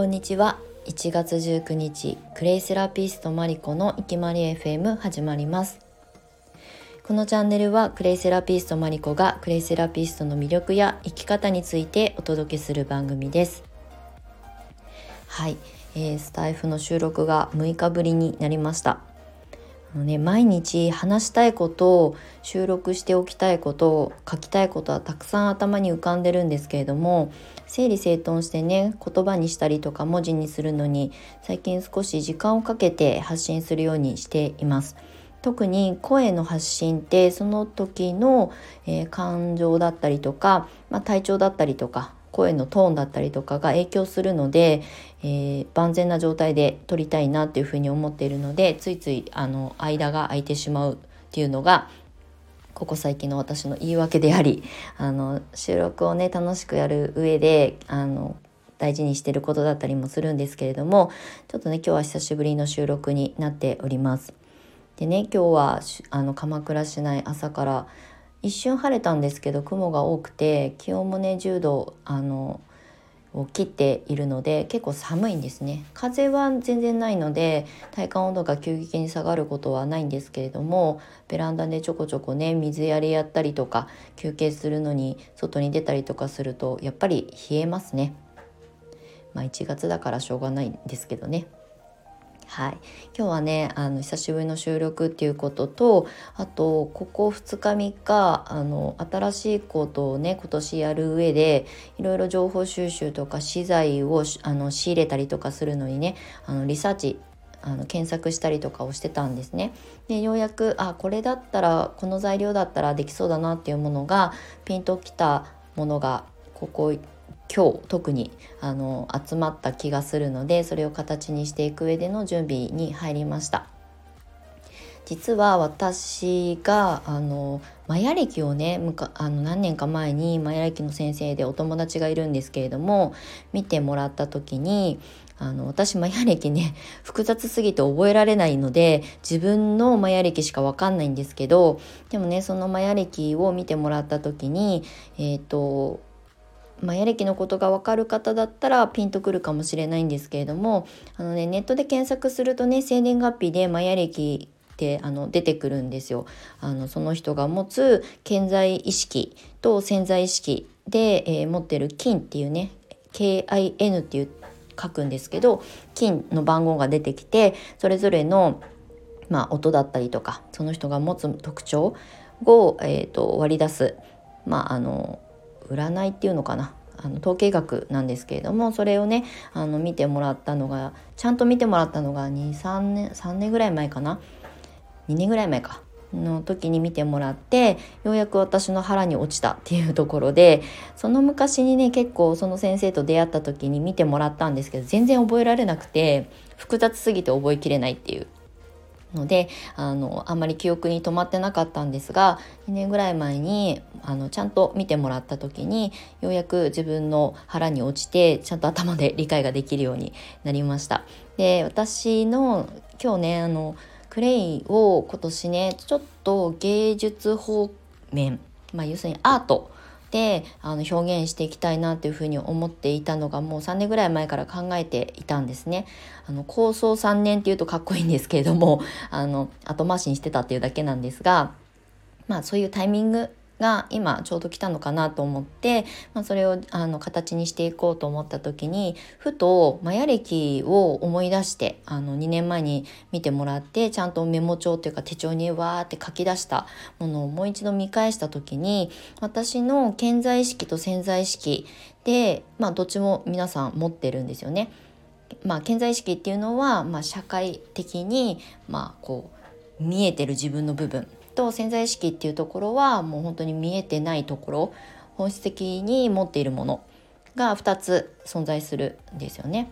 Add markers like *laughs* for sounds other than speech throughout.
こんにちは。1月19日クレイセラピストマリコのいきまり FM 始まります。このチャンネルはクレイセラピストマリコがクレイセラピストの魅力や生き方についてお届けする番組です。はい、えー、スタイフの収録が6日ぶりになりました。のね、毎日話したいことを収録しておきたいことを書きたいことはたくさん頭に浮かんでるんですけれども整理整頓してね言葉にしたりとか文字にするのに最近少し時間をかけて発信するようにしています。特に声の発信ってその時の、えー、感情だったりとか、まあ、体調だったりとか声のトーンだったりとかが影響するので、えー、万全な状態で撮りたいなっていうふうに思っているのでついついあの間が空いてしまうっていうのがここ最近の私の言い訳でありあの収録をね楽しくやる上であの大事にしてることだったりもするんですけれどもちょっとね今日は久しぶりの収録になっております。でね今日はあの鎌倉市内朝から一瞬晴れたんですけど雲が多くて気温もね10度あのを切っているので結構寒いんですね。風は全然ないので体感温度が急激に下がることはないんですけれどもベランダでちょこちょこね水やりやったりとか休憩するのに外に出たりとかするとやっぱり冷えますね。まあ1月だからしょうがないんですけどね。はい、今日はねあの久しぶりの収録っていうこととあとここ2日3日あの新しいことをね今年やる上でいろいろ情報収集とか資材をあの仕入れたりとかするのにねあのリサーチあの検索したりとかをしてたんですね。でようやくあこれだったらこの材料だったらできそうだなっていうものがピンときたものがここ今日特にあの集まった気がするのでそれを形にしていく上での準備に入りました。実は私があのマヤ歴をねあの何年か前にマヤ歴の先生でお友達がいるんですけれども見てもらった時にあの私マヤ歴ね *laughs* 複雑すぎて覚えられないので自分のマヤ歴しか分かんないんですけどでもねそのマヤ歴を見てもらった時にえっ、ー、とマヤ歴のことが分かる方だったらピンとくるかもしれないんですけれどもあの、ね、ネットで検索するとね生年月日でマヤ歴ってあの出てくるんですよ。あのその人が持つ健在意識と潜在意識で、えー、持ってる金っていうね KIN っていう書くんですけど金の番号が出てきてそれぞれの、まあ、音だったりとかその人が持つ特徴を、えーと割り出す。まああの占いっていうのかな？あの統計学なんですけれどもそれをねあの見てもらったのがちゃんと見てもらったのが23年3年ぐらい前かな？2年ぐらい前か。の時に見てもらってようやく私の腹に落ちたっていうところでその昔にね結構その先生と出会った時に見てもらったんですけど全然覚えられなくて複雑すぎて覚えきれないっていう。のであのあんまり記憶に留まってなかったんですが2年ぐらい前にあのちゃんと見てもらった時にようやく自分の腹に落ちてちゃんと頭で理解ができるようになりました。で私の今日ねあのクレイを今年ねちょっと芸術方面、まあ、要するにアートであの表現していきたいなというふうに思っていたのがもう3年ぐらい前から考えていたんですね。あの構想3年っていうとかっこいいんですけれどもあの後回しにしてたっていうだけなんですがまあそういうタイミングが今ちょうど来たのかなと思って、まあ、それをあの形にしていこうと思った時にふとマヤ歴を思い出してあの2年前に見てもらってちゃんとメモ帳っていうか手帳にわーって書き出したものをもう一度見返した時に私の健在意識と潜在意識で、まあ、どっちも皆さん持ってるんですよね。まあ、健在意識っていうのは、まあ、社会的に、まあ、こう見えてる自分の部分と潜在意識っていうところはもう本当に見えてないところ本質的に持っているものが2つ存在するんですよね。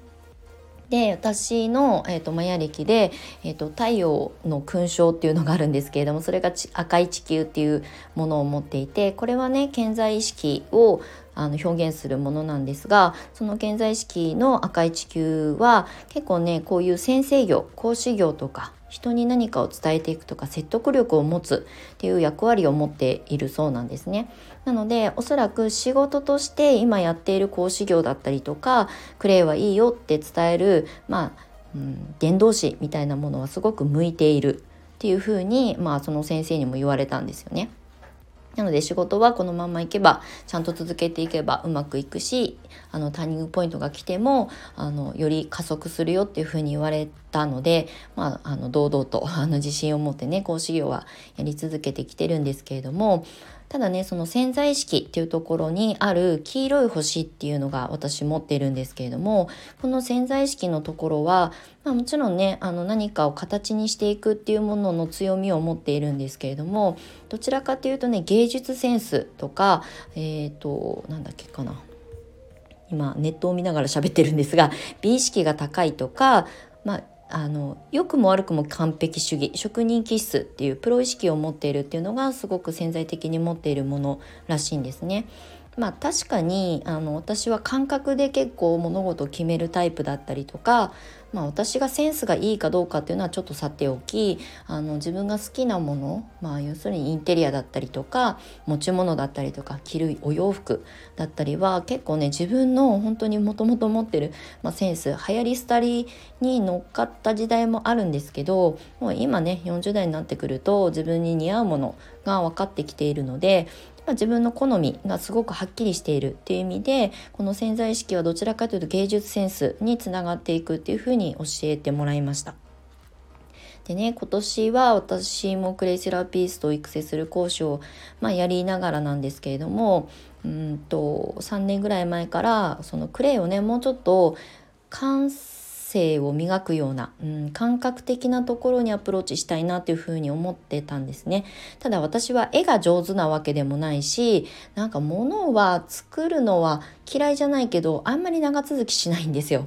で私の、えーと、マヤ暦で、えーと、太陽の勲章っていうのがあるんですけれどもそれが赤い地球っていうものを持っていてこれはね健在意識をあの表現するものなんですがその現在意識の赤い地球は結構ねこういう先生業講師業とか人に何かを伝えていくとか説得力を持つっていう役割を持っているそうなんですね。なのでおそらく仕事として今やっている講師業だったりとかクレイはいいよって伝えるまあ、うん、伝道師みたいなものはすごく向いているっていうふうにまあその先生にも言われたんですよね。なので仕事はこのままいけばちゃんと続けていけばうまくいくしあのターニングポイントが来てもあのより加速するよっていうふうに言われたので、まあ、あの堂々とあの自信を持ってね講師業はやり続けてきてるんですけれどもただねその潜在意識っていうところにある黄色い星っていうのが私持っているんですけれどもこの潜在意識のところは、まあ、もちろんねあの何かを形にしていくっていうものの強みを持っているんですけれどもどちらかというとね芸術センスとかえっ、ー、となんだっけかな。今ネットを見ながら喋ってるんですが美意識が高いとかまああの良くも悪くも完璧主義職人気質っていうプロ意識を持っているっていうのがすごく潜在的に持っているものらしいんですね。まあ確かにあの私は感覚で結構物事を決めるタイプだったりとかまあ、私がセンスがいいかどうかっていうのはちょっとさておきあの自分が好きなもの、まあ、要するにインテリアだったりとか持ち物だったりとか着るお洋服だったりは結構ね自分の本当にもともと持ってる、まあ、センス流行り廃りに乗っかった時代もあるんですけどもう今ね40代になってくると自分に似合うものが分かってきているのでまあ、自分の好みがすごくはっきりしているっていう意味でこの潜在意識はどちらかというと芸術センスにつながっていくっていうふうに教えてもらいました。でね今年は私もクレイセラピストを育成する講師を、まあ、やりながらなんですけれどもうんと3年ぐらい前からそのクレイをねもうちょっと完性を磨くような、うん、感覚的なところにアプローチしたいなというふうに思ってたんですね。ただ私は絵が上手なわけでもないし、なんか物は作るのは嫌いじゃないけど、あんまり長続きしないんですよ。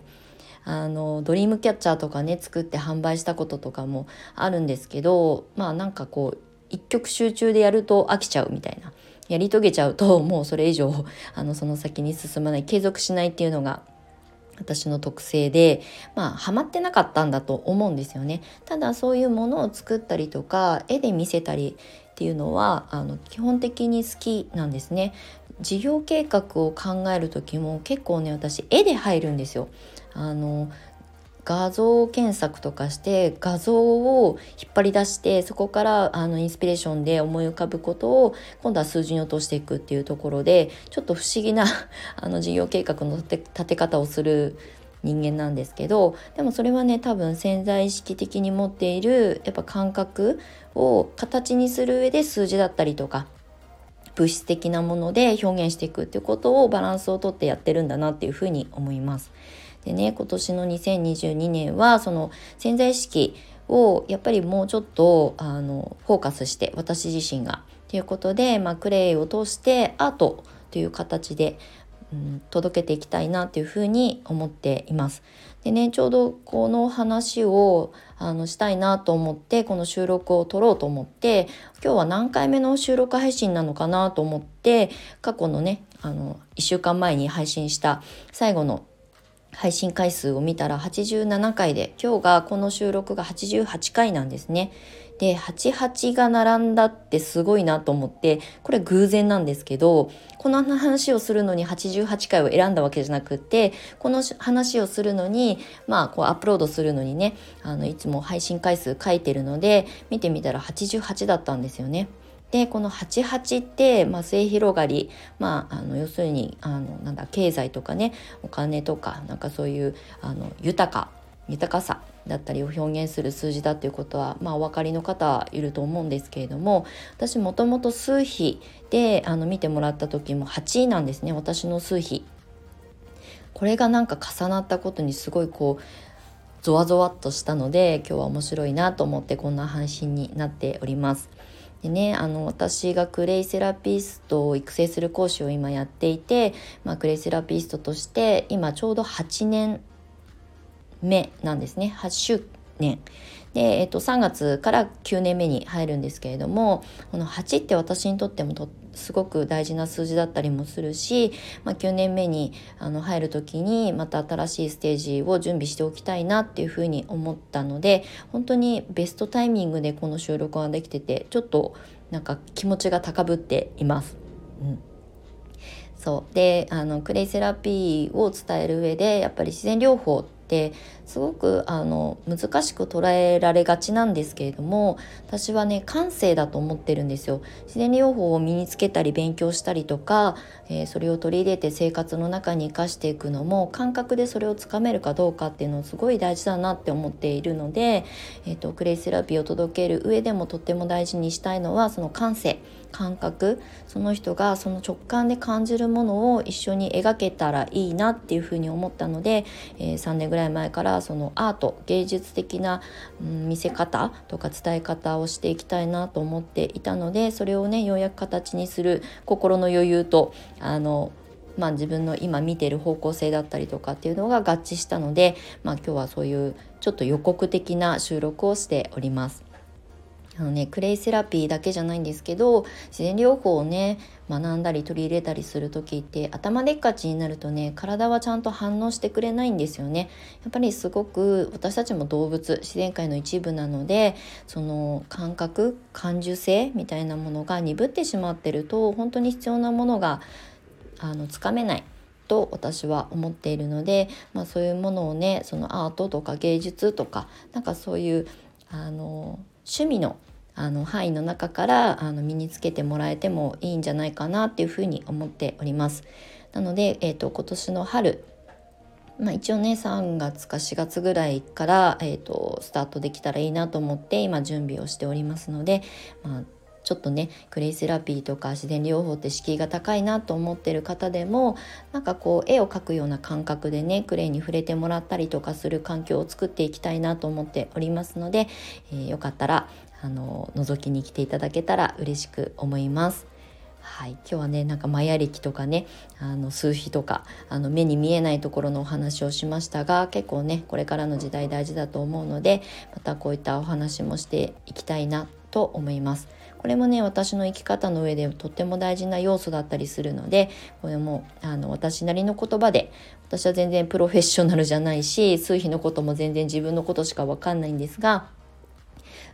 あのドリームキャッチャーとかね作って販売したこととかもあるんですけどまあなんかこう一曲集中でやると飽きちゃうみたいなやり遂げちゃうともうそれ以上あのその先に進まない継続しないっていうのが私の特性でまあハマってなかったんだと思うんですよね。ただそういうものを作ったりとか絵で見せたりっていうのはあの基本的に好きなんですね。事業計画を考える時も結構ね私絵で入るんですよ。あの画像検索とかして画像を引っ張り出してそこからあのインスピレーションで思い浮かぶことを今度は数字に落としていくっていうところでちょっと不思議な *laughs* あの事業計画の立て方をする人間なんですけどでもそれはね多分潜在意識的に持っているやっぱ感覚を形にする上で数字だったりとか物質的なもので表現していくっていうことをバランスをとってやってるんだなっていうふうに思います。でね今年の2022年はその潜在意識をやっぱりもうちょっとあのフォーカスして私自身がということで、まあ、クレイを通してアートという形で、うん、届けていきたいなというふうに思っています。でねちょうどこの話をあのしたいなと思ってこの収録を撮ろうと思って今日は何回目の収録配信なのかなと思って過去のねあの1週間前に配信した最後の配信回数を見たら87回で今日がこの収録が88回なんですね。で88が並んだってすごいなと思ってこれ偶然なんですけどこの話をするのに88回を選んだわけじゃなくてこの話をするのにまあこうアップロードするのにねあのいつも配信回数書いてるので見てみたら88だったんですよね。でこの88って、まあ、末広がり、まあ、あの要するにあのなんだ経済とかねお金とかなんかそういうあの豊か豊かさだったりを表現する数字だっていうことは、まあ、お分かりの方いると思うんですけれども私もともと数比であの見てもらった時も8位なんですね私の数比。これがなんか重なったことにすごいこうゾワゾワっとしたので今日は面白いなと思ってこんな配信になっております。でねあの私がクレイセラピストを育成する講師を今やっていて、まあ、クレイセラピストとして今ちょうど8年目なんですね。8周年。で、えっと、3月から9年目に入るんですけれどもこの8って私にとってもとすごく大事な数字だったりもするし、まあ、9年目にあの入る時にまた新しいステージを準備しておきたいなっていうふうに思ったので本当にベストタイミングでこの収録ができててちょっとなんか気持ちが高ぶっています。うんそうであのクレイセラピーを伝える上でやっぱり自然療法ってすごくあの難しく捉えられがちなんですけれども私はね感性だと思ってるんですよ。自然療法を身につけたり勉強したりとか、えー、それを取り入れて生活の中に生かしていくのも感覚でそれをつかめるかどうかっていうのすごい大事だなって思っているので、えーと、クレイセラピーを届ける上でもとっても大事にしたいのはその感性。感覚その人がその直感で感じるものを一緒に描けたらいいなっていうふうに思ったので、えー、3年ぐらい前からそのアート芸術的な、うん、見せ方とか伝え方をしていきたいなと思っていたのでそれをねようやく形にする心の余裕とあのまあ、自分の今見てる方向性だったりとかっていうのが合致したので、まあ、今日はそういうちょっと予告的な収録をしております。あのねクレイセラピーだけじゃないんですけど自然療法をね学んだり取り入れたりする時って頭でっかちになるとね体はちゃんと反応してくれないんですよね。やっぱりすごく私たちも動物自然界の一部なのでその感覚感受性みたいなものが鈍ってしまってると本当に必要なものがあのつかめない。と私は思っているので、まあ、そういうものをねそのアートとか芸術とかなんかそういうあの趣味のあの範囲の中からあの身につけてもらえてもいいんじゃないかなっていうふうに思っております。なので、えーと、今年の春まあ、一応ね3月か4月ぐらいから、えーとスタートできたらいいなと思って今準備をしておりますので、まあ、ちょっとねクレイセラピーとか自然療法って敷居が高いなと思ってる方でもなんかこう絵を描くような感覚でねクレイに触れてもらったりとかする環境を作っていきたいなと思っておりますので、えー、よかったらあの覗きに来ていただけたら嬉しく思います。はい、今日はねなんかマヤ暦とかねあの数比とかあの目に見えないところのお話をしましたが結構ねこれからの時代大事だと思うのでまたこういったお話もしていきたいなと思います。これもね私の生き方の上でとっても大事な要素だったりするのでこれもあの私なりの言葉で私は全然プロフェッショナルじゃないし数比のことも全然自分のことしか分かんないんですが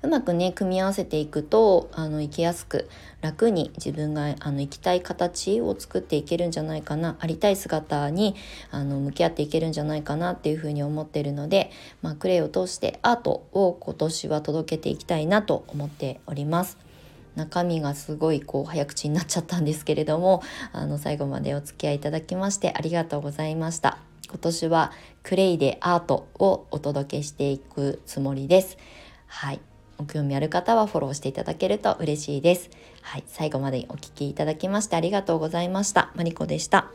うまくね組み合わせていくとあの生きやすく楽に自分があの生きたい形を作っていけるんじゃないかなありたい姿にあの向き合っていけるんじゃないかなっていうふうに思ってるので、まあ、クレイを通してアートを今年は届けていきたいなと思っております。中身がすごいこう早口になっちゃったんですけれどもあの最後までお付き合いいただきましてありがとうございました。今年はクレイでアートをお届けしていくつもりです。はい。ご興味ある方はフォローしていただけると嬉しいです。はい最後までお聴きいただきましてありがとうございました。マリコでした。